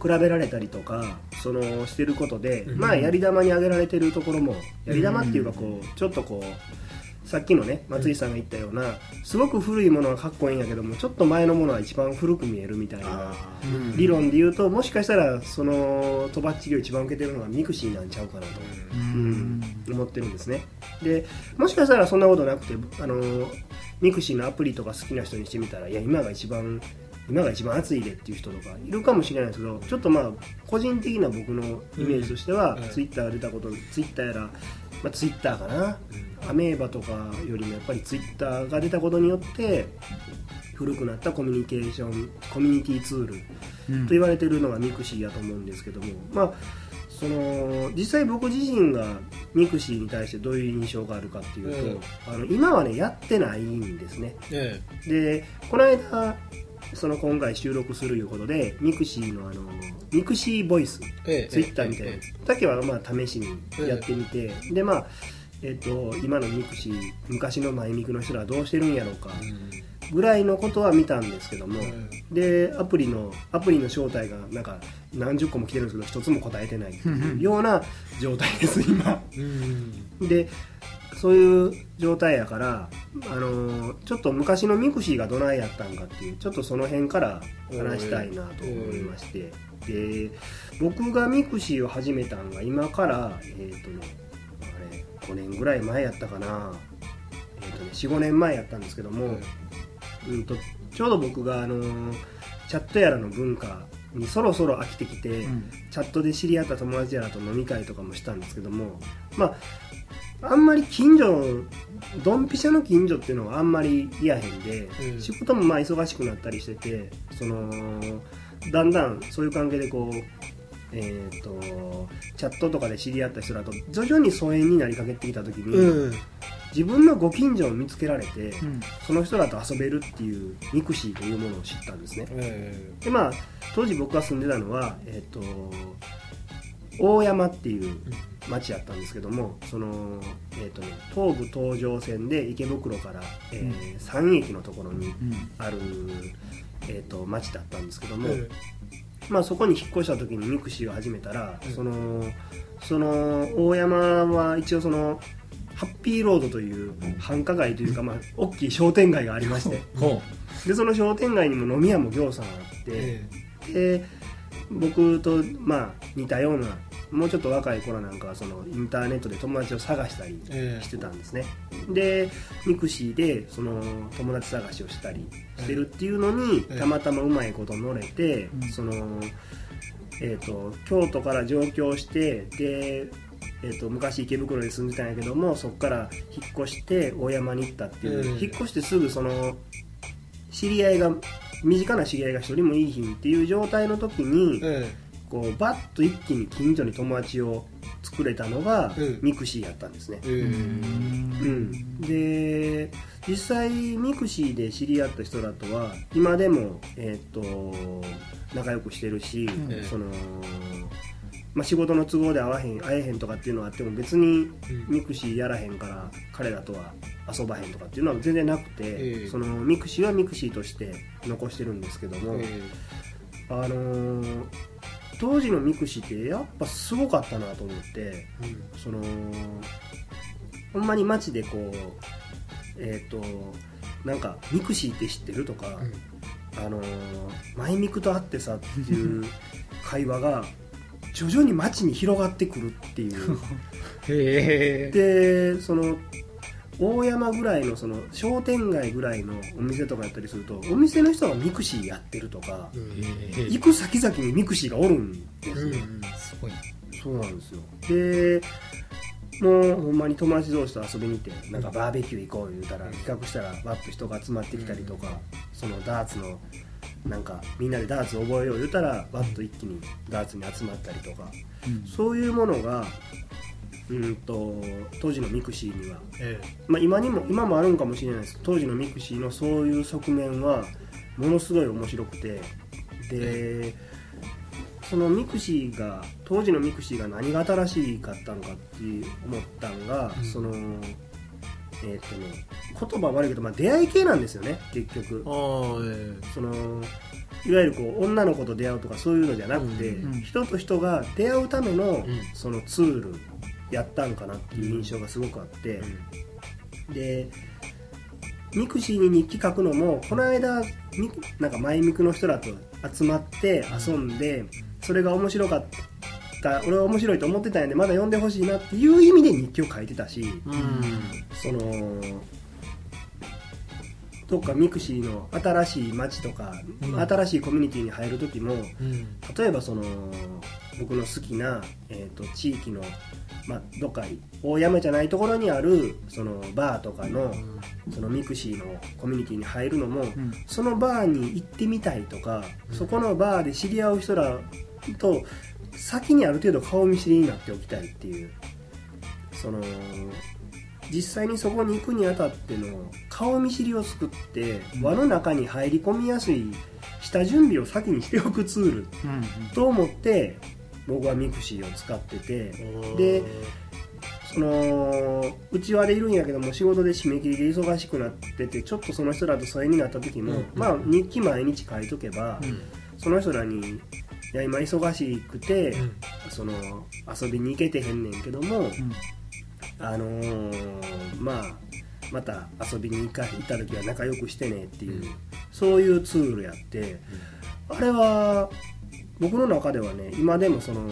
比べられたりとかそのしてることで、うん。まあやり玉に挙げられてるところもやり玉っていうかこうちょっとこうさっきのね松井さんが言ったようなすごく古いものはかっこいいんやけどもちょっと前のものは一番古く見えるみたいな理論で言うともしかしたらそのとばっちりを一番受けてるのがミクシーなんちゃうかなと、うん。思ってるんですね。でもしかしたらそんなことなくてあのミクシーのアプリとか好きな人にしてみたらいや今が一番今が一番熱いでっていう人とかいるかもしれないですけどちょっとまあ個人的な僕のイメージとしては、うん。ツイッターが出たことツイッターやら、まあ、ツイッターかな、アメーバとかよりもやっぱりツイッターが出たことによって古くなったコミュニケーションコミュニティツールうん。と言われてるのがミクシーやと思うんですけども、まあ、その実際僕自身がミクシーに対してどういう印象があるかっていうと、あの今はねやってないんですね。え。でこの間その今回収録するいうことでミクシーのあのミクシーボイスえええツイッターみたいな。えだけはまあ試しにやってみて、でまあえっと今のミクシー昔のマイミクの人らはどうしてるんやろうか。ぐらいのことは見たんですけども、でアプリのアプリの招待がなんか何十個も来てるんですけど一つも答えてないっていうような状態です今。うん。でそういう状態やから、あのちょっと昔のミクシーがどないやったんかっていうちょっとその辺から話したいなと思いまして、で僕がミクシーを始めたんが今からえっ、とねあれ5年ぐらい前やったかな、えーとね、4、5年前やったんですけども、うんとちょうど僕が、あのーチャットやらの文化にそろそろ飽きてきて、うん。チャットで知り合った友達やらと飲み会とかもしたんですけどもまああんまり近所ドンピシャの近所っていうのはあんまりいやへんで、うん。仕事もまあ忙しくなったりしててそのだんだんそういう関係でこうえー、とチャットとかで知り合った人だと徐々に疎遠になりかけてきた時に、うん。自分のご近所を見つけられて、うん。その人らと遊べるっていうミクシーというものを知ったんですね。えでまあ当時僕が住んでたのはえっ、と大山っていう町やったんですけどもその、えーとね、東武東上線で池袋から、えー3駅のところにうん。ある、えー、と町だったんですけども、えまあ、そこに引っ越した時にミクシーを始めたら、うんそのその大山は一応そのハッピーロードという繁華街というか、まあ、大きい商店街がありまして。ほでその商店街にも飲み屋もぎょうさんあって、え。で僕とまあ似たようなもうちょっと若い頃なんかはそのインターネットで友達を探したりえしてたんですね、でミクシーでその友達探しをしたりしてるっていうのに、ええ。たまたまうまいこと乗れて、うん。そのえー、と京都から上京してで、えー、と昔池袋に住んでたんやけどもそこから引っ越して大山に行ったっていう、ええ。引っ越してすぐその知り合いが身近な知り合いが一人もいいひんっていう状態の時に、えこうバッと一気に近所に友達を作れたのが、うん。ミクシーやったんですね、ええうん、で実際ミクシーで知り合った人らとは今でも、えー、と仲良くしてるし、ん。そのまあ、仕事の都合で会わへん会えへんとかっていうのがあっても別にミクシーやらへんから彼らとは遊ばへんとかっていうのは全然なくて、ええそのミクシーはミクシーとして残してるんですけども、えあのー当時のミクシーってやっぱすごかったなと思ってえうん。そのほんまに街でこうえっ、となんかミクシーって知ってるとか、あのーマイミクと会ってさっていう会話が徐々に街に広がってくるっていう。へえでその大山ぐらいのその商店街ぐらいのお店とかやったりするとお店の人がミクシーやってるとかうん。行く先々にミクシーがおるんですよ、うん。すごい。そうなんですよ。でもうほんまに友達同士と遊びに行ってなんかバーベキュー行こう言うたら企画したらバッと人が集まってきたりとかそのダーツのなんかみんなでダーツ覚えよう言うたらバッと一気にダーツに集まったりとかそういうものがうんと当時のミクシーには、えまあ、今にも今もあるんかもしれないです。当時のミクシーのそういう側面はものすごい面白くて。でそのミクシーが当時のミクシーが何が新しかったのかって思ったのが、うん。そのえーっとね言葉悪いけど、まあ、出会い系なんですよね結局。そのいわゆるこう女の子と出会うとかそういうのじゃなくて、うん。うん。人と人が出会うための、ん。そのツールやったんかなっていう印象がすごくあって、でミクシーに日記書くのもこの間なんかマイミクの人らと集まって遊んで、それが面白かった俺は面白いと思ってたんやでまだ読んでほしいなっていう意味で日記を書いてたし、えうん。そのどっかミクシーの新しい街とか、うん。新しいコミュニティに入る時もうん。例えばその僕の好きな、えー、と地域の、まあ、どっか大山じゃないところにあるそのバーとかのそのミクシーのコミュニティに入るのも、ん。そのバーに行ってみたいとか、うんそこのバーで知り合う人らと先にある程度顔見知りになっておきたいっていう。その実際にそこに行くにあたっての顔見知りを作って輪の中に入り込みやすい下準備を先にしておくツールと思って僕はミクシーを使っててでそのうちわでいるんやけども仕事で締め切りで忙しくなっててちょっとその人らと疎遠になった時も、うん。まあ日記毎日書いとけば、うん。その人らに「いや今忙しくて、うん。その遊びに行けてへんねんけども、あのーまあまた遊びに行か行った時は仲良くしてねっていう、うん。そういうツールやって、あれは僕の中ではね今でもその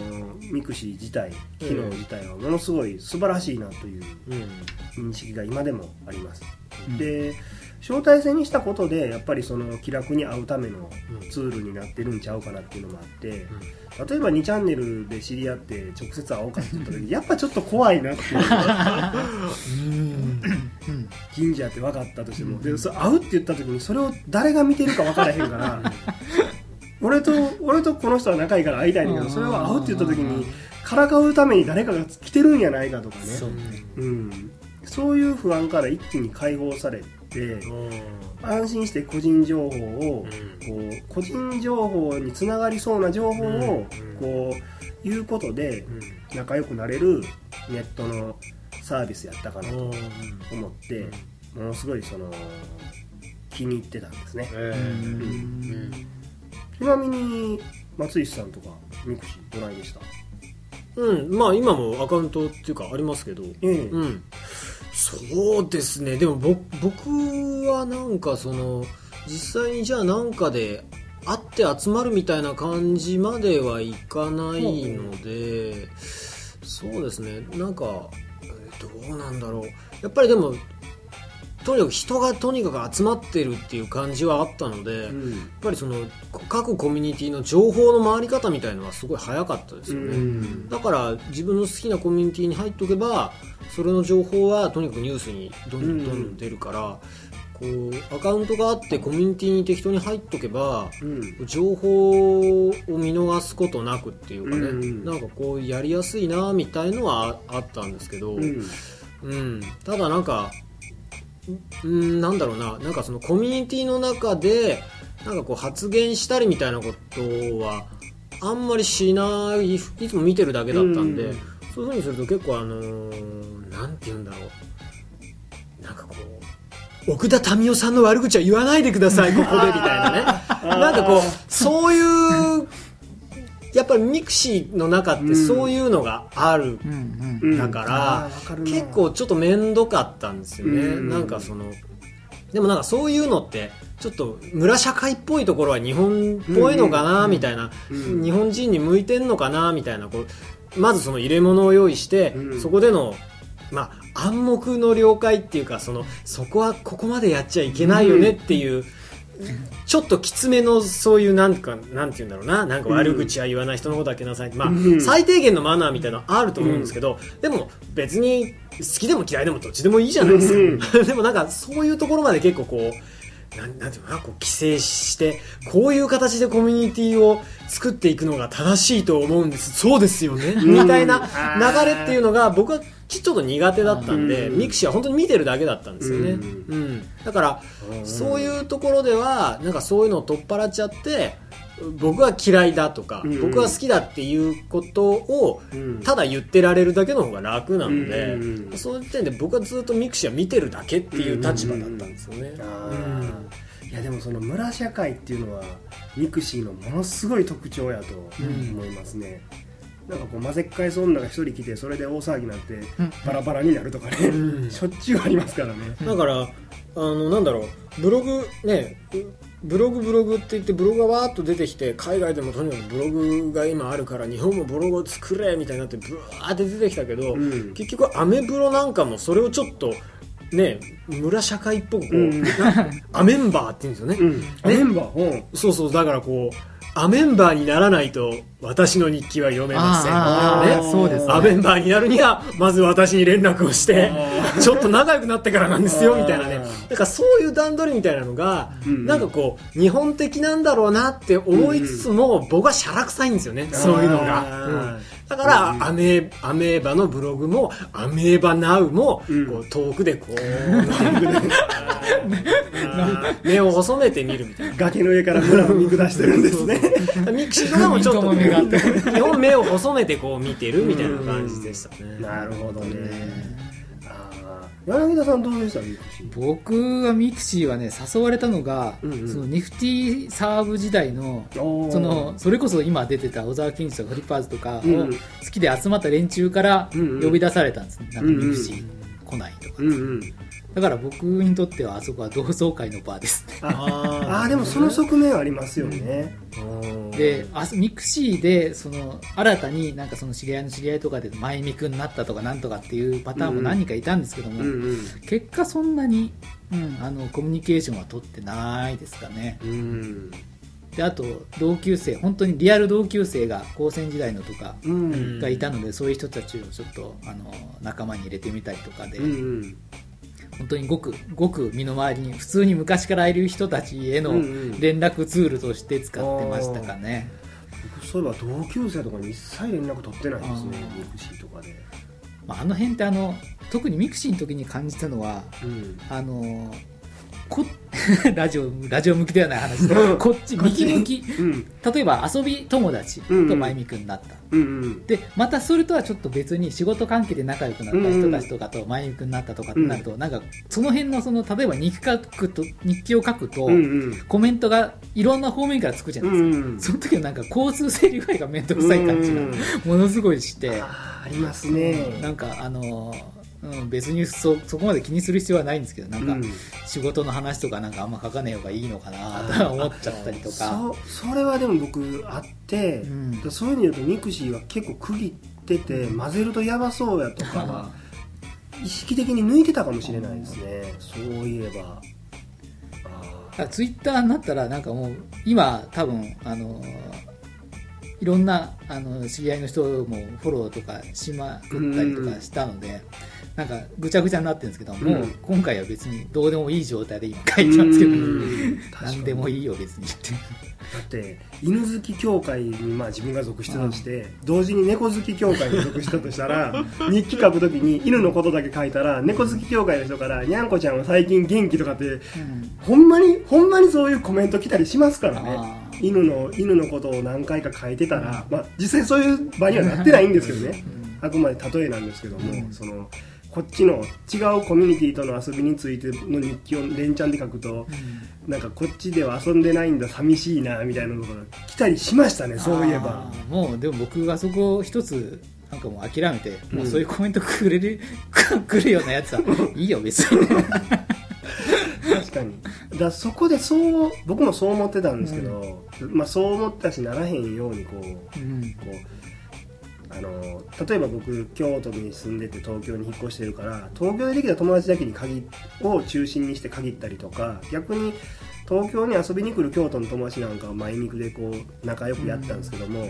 ミクシー自体機能自体はものすごい素晴らしいなといううん。認識が今でもあります、うん。で招待制にしたことでやっぱりその気楽に会うためのうん。ツールになってるんちゃうかなっていうのもあって、例えば2チャンネルで知り合って直接会おうかって言った時やっぱちょっと怖いなっていう神社 って分かったとしても、でそれ会うって言った時にそれを誰が見てるか分からへんから 俺と俺とこの人は仲いいから会いたいんだけどそれは会うって言った時にからかうために誰かが来てるんやないかとかね。そう。うん、そういう不安から一気に解放されて安心して個人情報を、こう個人情報につながりそうな情報を、うん。こう言うことで仲良くなれるネットのサービスやったかなと思って、ものすごいその気に入ってたんですね、ちなみに松石さんとかミクシーどないでした？うんまあ今もアカウントっていうかありますけどええ。うん。そうですね。でも僕僕はなんかその実際にじゃあなんかで会って集まるみたいな感じまではいかないので、そうですね。なんかえーどうなんだろう。やっぱりでもとにかく人がとにかく集まってるっていう感じはあったので、やっぱりその各コミュニティの情報の回り方みたいのはすごい早かったですよね、うん。だから自分の好きなコミュニティに入っておけばそれの情報はとにかくニュースにどんどん出るから、こうアカウントがあってコミュニティに適当に入っとけばうん。情報を見逃すことなくっていうかね、うん。なんかこうやりやすいなみたいのはああったんですけど、うん。うん、ただなんか、うん、なんだろうな、なんかそのコミュニティの中で、なんかこう発言したりみたいなことは、あんまりしない、いつも見てるだけだったんで、うん。そういうふうにすると結構あのーなんて言うんだろう、なんかこう、奥田民生さんの悪口は言わないでください、ここで、みたいなね。なんかこう、そういう、やっぱりミクシーの中ってそういうのがあるだから結構ちょっと面倒かったんですよね、うん。なんかそのでもなんかそういうのってちょっと村社会っぽいところは日本っぽいのかなみたいな、うん。日本人に向いてんのかなみたいな。こうまずその入れ物を用意して、うん。そこでのまあ、暗黙の了解っていうかそのそこはここまでやっちゃいけないよねっていう、ちょっときつめのそういうなんかなんて言うんだろうな。なんか悪口は言わない人のことはけなさい、まあうん。最低限のマナーみたいなのあると思うんですけど、でも別に好きでも嫌いでもどっちでもいいじゃないですか、でもなんかそういうところまで結構こうなんなんていうのかな。こう規制してこういう形でコミュニティを作っていくのが正しいと思うんです。そうですよね、みたいな流れっていうのが僕はちょっと苦手だったんで、うん。ミクシーは本当に見てるだけだったんですよね、うん。うん。だからそういうところではなんかそういうのを取っ払っちゃって僕は嫌いだとか、うん。僕は好きだっていうことをうん。ただ言ってられるだけの方が楽なので、うんそういう点で僕はずっとミクシーは見てるだけっていう立場だったんですよね、いやでもその村社会っていうのはミクシーのものすごい特徴やと思いますね、なんかこう混ぜっ返す女が一人来てそれで大騒ぎになってバラバラになるとかね、うん。しょっちゅうありますからね、だからあのなんだろう。ブログねブログブログって言ってブログがわーっと出てきて海外でもとにかくブログが今あるから日本もブログを作れみたいになってブワーって出てきたけど、うん。結局アメブロなんかもそれをちょっとね村社会っぽくこう、うん。なアメンバーって言うんですよね、うん、メンバー、う。んそうそう。だからこうアメンバーにならないと私の日記は読めません。あね。そうですね。アメンバーになるにはまず私に連絡をして ちょっと仲良くなってからなんですよみたいなね。だからそういう段取りみたいなのが、うん。なんかこう日本的なんだろうなって思いつつも、僕はしゃらくさいんですよねそういうのが、うん。だから、アメーアメーバのブログもアメーバナウも、うん。こう遠くでこう 目を細めて見るみたいな。崖の上から村を見下してるんですね。ミクシーとかもちょっと三笘目があって基本目を細めてこう見てるみたいな感じでしたね。なるほどね。柳田さんどうでした？ミクシー僕はミクシーはね誘われたのが、うんうん。そのニフティサーブ時代のそのそれこそ今出てた小沢健二とかフリッパーズとかをうん。好きで集まった連中からうんうん。呼び出されたんですね、なんかミクシー来ないとか、うんうんだから僕にとってはあそこは同窓会の場ですね。あああでもその側面ありますよね、であミクシーでその新たになんかその知り合いの知り合いとかでマイミクになったとかなんとかっていうパターンも何人かいたんですけども、うんうん。結果そんなに、うん、あのコミュニケーションは取ってないですかね。うん。であと同級生本当にリアル同級生が高専時代のとかうん。がいたので、そういう人たちをちょっとあの仲間に入れてみたりとかで、うんうん本当にごくごく身の回りに普通に昔からいる人たちへのうんうん。連絡ツールとして使ってましたかね、僕そういえば同級生とかに一切連絡取ってないんですねミクシーとかで。まあ、あの辺ってあの特にミクシーの時に感じたのはうん。あのこ ラジオラジオ向きではない話。こっち右向き。うん。例えば遊び友達とマイミクになった、うんうん。でまたそれとはちょっと別に仕事関係で仲良くなった人たちとかとマイミクになったとかってなると、なんかその辺のその例えば日記書くと日記を書くと、うんうん。コメントがいろんな方面からつくじゃないですか、うんその時はなんか交通整理具合が面倒くさい感じがうん。ものすごいして、ありますね。なんかあのうん、別にそそこまで気にする必要はないんですけどなんかうん。仕事の話とかなんかあんま書かねえ方がいいのかなと思っちゃったりとか。そそれはでも僕あって、うん。そういう意味で言うとミクシーは結構区切ってて混ぜるとやばそうやとかは意識的に抜いてたかもしれないですね。そういえば。あツイッターになったらなんかもう今多分あのいろんなあの知り合いの人もフォローとかしまくったりとかしたので、なんかぐちゃぐちゃになってるんですけど、もううん今回は別にどうでもいい状態で今書いてますけど、何でもいいよ別にって。だって犬好き協会にまあ自分が属してたとして同時に猫好き協会に属してたとしたら 日記書くときに犬のことだけ書いたら猫好き協会の人から「にゃんこちゃんは最近元気」とかってうん。ほんまにほんまにそういうコメント来たりしますからね。犬の犬のことを何回か書いてたら、まあ、実際そういう場にはなってないんですけどね。あくまで例えなんですけども、うん。そのこっちの違うコミュニティとの遊びについての日記を連チャンで書くとなんかこっちでは遊んでないんだ寂しいなみたいなのが来たりしましたねそういえば。もうでも僕はそこ一つなんかもう諦めて、うん。もうそういうコメントくれる くるようなやつは いいよ別に。確かに。だそこでそう僕もそう思ってたんですけど、まあ、そう思ったしならへんようにこううん。こうあの例えば僕京都に住んでて東京に引っ越してるから東京でできた友達だけに限を中心にして限ったりとか逆に東京に遊びに来る京都の友達なんかは前肉でこう仲良くやったんですけども、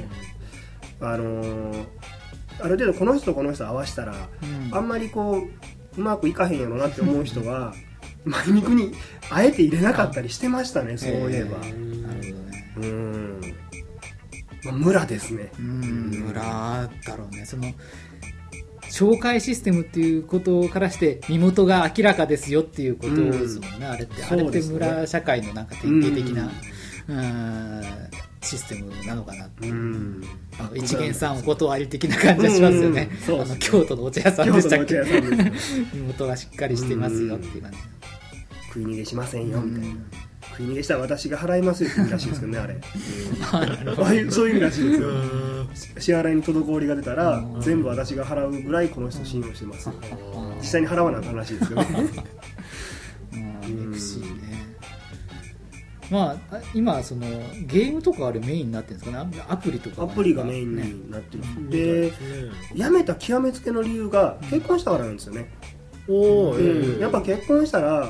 あのある程度この人とこの人合わせたらうん。あんまりこううまくいかへんやろなって思う人は 前肉にあえて入れなかったりしてましたねそういえば。なるほどね。うん、まあ、村ですね。うん。村だろうね。その紹介システムっていうことからして身元が明らかですよっていうことですもんね、あれってあれって村社会のなんか典型的な、うん。システムなのかなってう。ん。一元さんお断り的な感じがしますよね,、うん。そうですね。あの京都のお茶屋さん京でしたっけ？身元がしっかりしてますよっていう感じ、食い逃げしませんよみたいな、うん食い逃げしたら私が払いますよって意味らしいですけどねあれ、ああいうそういう意味らしいですよ。支払いに滞りが出たらうん全部私が払うぐらいこの人信用してます。よ実際に払わなあかんらしいですけどね まああ今そのゲームとかあれメインになってるんですかね？アプリとかアプリがメインねになってます。で辞めた極めつけの理由が結婚したからなんですよね、おお、うん。やっぱ結婚したら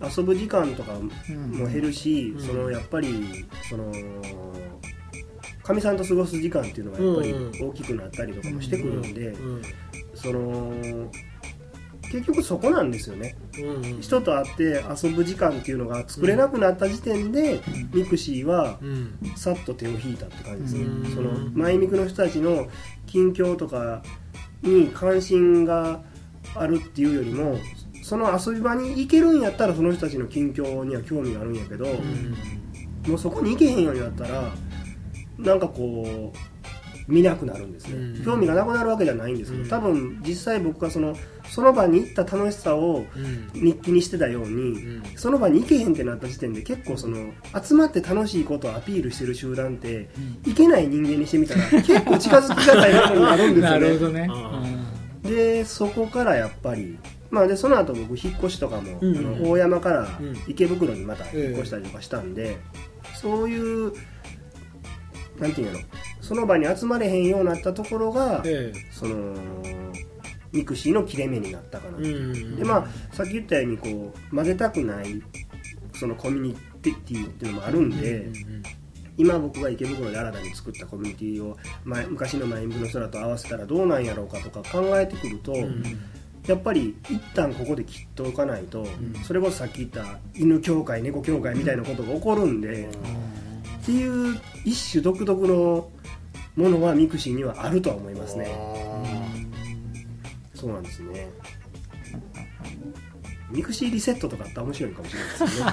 遊ぶ時間とかうんも減るし、うん。そのやっぱりそのかみさんと過ごす時間っていうのがやっぱり大きくなったりとかもしてくるんで、うん。その結局そこなんですよね。うん人と会って遊ぶ時間っていうのが作れなくなった時点で、ミクシーはうん。さっと手を引いたって感じです。ね、うん。そのマイミクの人たちの近況とかに関心があるっていうよりもその遊び場に行けるんやったらその人たちの近況には興味があるんやけど、もうそこに行けへんようになったらなんかこう見なくなるんですね、うん。興味がなくなるわけじゃないんですけど、うん。多分実際僕がそのその場に行った楽しさをうん。日記にしてたように、うん。その場に行けへんってなった時点で結構その集まって楽しいことをアピールしてる集団って行けない人間にしてみたら結構近づきがたいものになるんですよね。なるほどね。あでそこからやっぱりまあでその後僕引っ越しとかも、うんあの大山からうん。池袋にまた引っ越したりとかしたんで、そういうなんていうのその場に集まれへんようになったところが、えそのミクシーの切れ目になったかな。とえうんでまあさっき言ったようにこう混ぜたくないそのコミュニティっていうのもあるんで、うん今僕が池袋で新たに作ったコミュニティを前昔のマイミクの人らと合わせたらどうなんやろうかとか考えてくると、うんやっぱり一旦ここで切っておかないと、ん。それこそさっき言った犬協会猫協会みたいなことが起こるんで、っていう一種独特のものはミクシーにはあるとは思いますね。そうなんですね。ミクシーリセットとかあったら面白いかもしれないですね。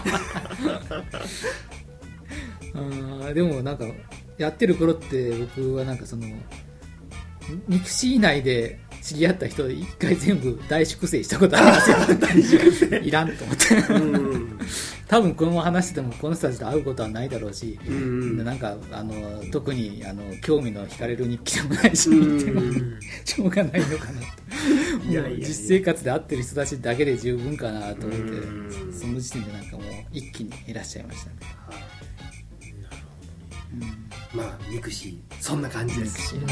あーでもなんかやってる頃って僕はなんかそのミクシー内で知り合った人一回全部大粛清したことありますよ。いらんと思って。うん。多分この話しててもこの人たちと会うことはないだろうし、うんなんかあの特にあの興味の惹かれる日記でもないし、うん。しょうがないのかなと。いや実生活で会ってる人たちだけで十分かなと思ってうん。その時点でなんかもう一気に減らしちゃいましたね。まあミクシーそんな感じです。うん